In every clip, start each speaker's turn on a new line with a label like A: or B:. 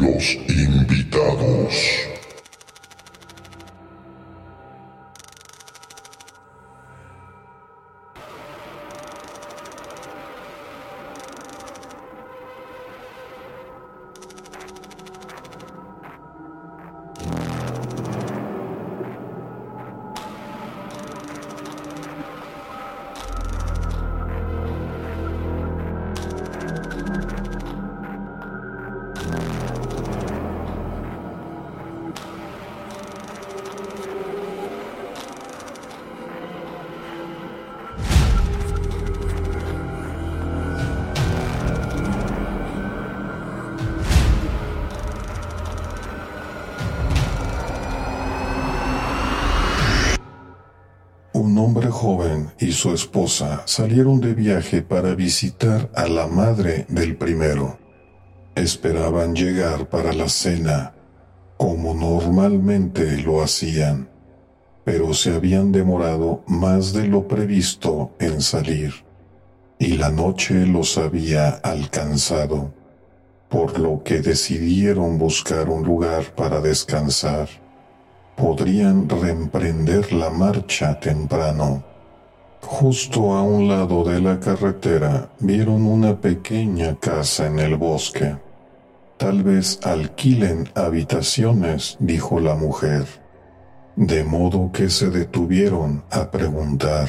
A: Los invitados. Un hombre joven y su esposa salieron de viaje para visitar a la madre del primero. Esperaban llegar para la cena, como normalmente lo hacían, pero se habían demorado más de lo previsto en salir, y la noche los había alcanzado, por lo que decidieron buscar un lugar para descansar podrían reemprender la marcha temprano. Justo a un lado de la carretera vieron una pequeña casa en el bosque. Tal vez alquilen habitaciones, dijo la mujer. De modo que se detuvieron a preguntar.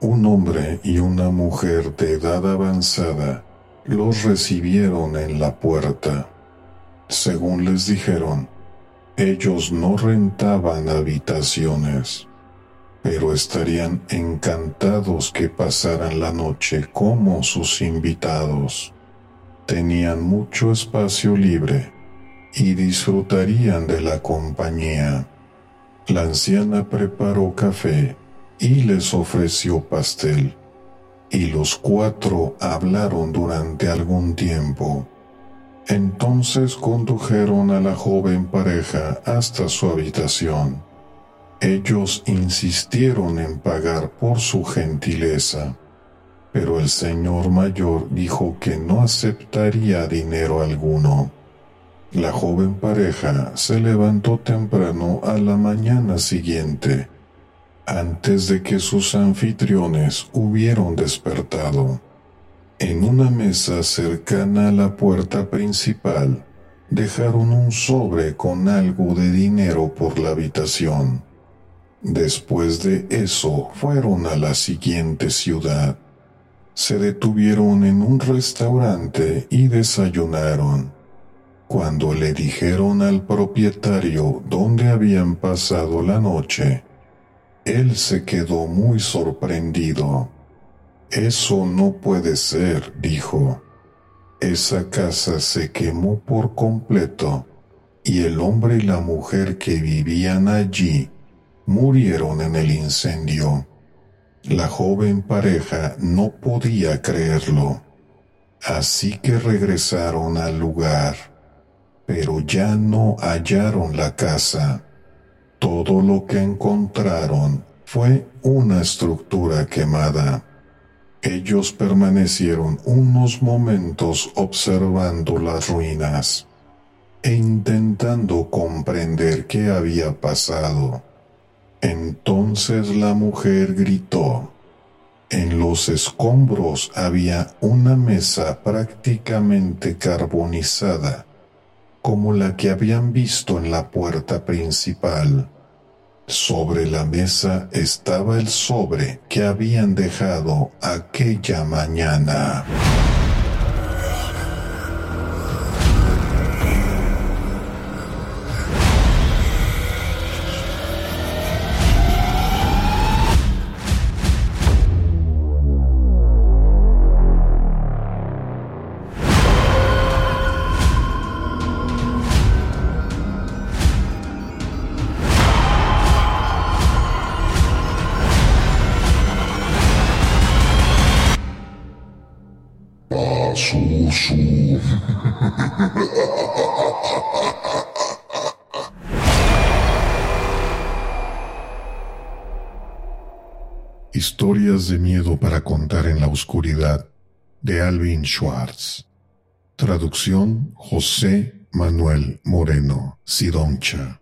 A: Un hombre y una mujer de edad avanzada los recibieron en la puerta. Según les dijeron, ellos no rentaban habitaciones, pero estarían encantados que pasaran la noche como sus invitados. Tenían mucho espacio libre y disfrutarían de la compañía. La anciana preparó café y les ofreció pastel, y los cuatro hablaron durante algún tiempo. Entonces condujeron a la joven pareja hasta su habitación. Ellos insistieron en pagar por su gentileza, pero el señor mayor dijo que no aceptaría dinero alguno. La joven pareja se levantó temprano a la mañana siguiente, antes de que sus anfitriones hubieron despertado. En una mesa cercana a la puerta principal, dejaron un sobre con algo de dinero por la habitación. Después de eso fueron a la siguiente ciudad. Se detuvieron en un restaurante y desayunaron. Cuando le dijeron al propietario dónde habían pasado la noche, él se quedó muy sorprendido. Eso no puede ser, dijo. Esa casa se quemó por completo y el hombre y la mujer que vivían allí murieron en el incendio. La joven pareja no podía creerlo, así que regresaron al lugar, pero ya no hallaron la casa. Todo lo que encontraron fue una estructura quemada. Ellos permanecieron unos momentos observando las ruinas e intentando comprender qué había pasado. Entonces la mujer gritó. En los escombros había una mesa prácticamente carbonizada, como la que habían visto en la puerta principal. Sobre la mesa estaba el sobre que habían dejado aquella mañana. Historias de miedo para contar en la oscuridad de Alvin Schwartz. Traducción José Manuel Moreno Sidoncha.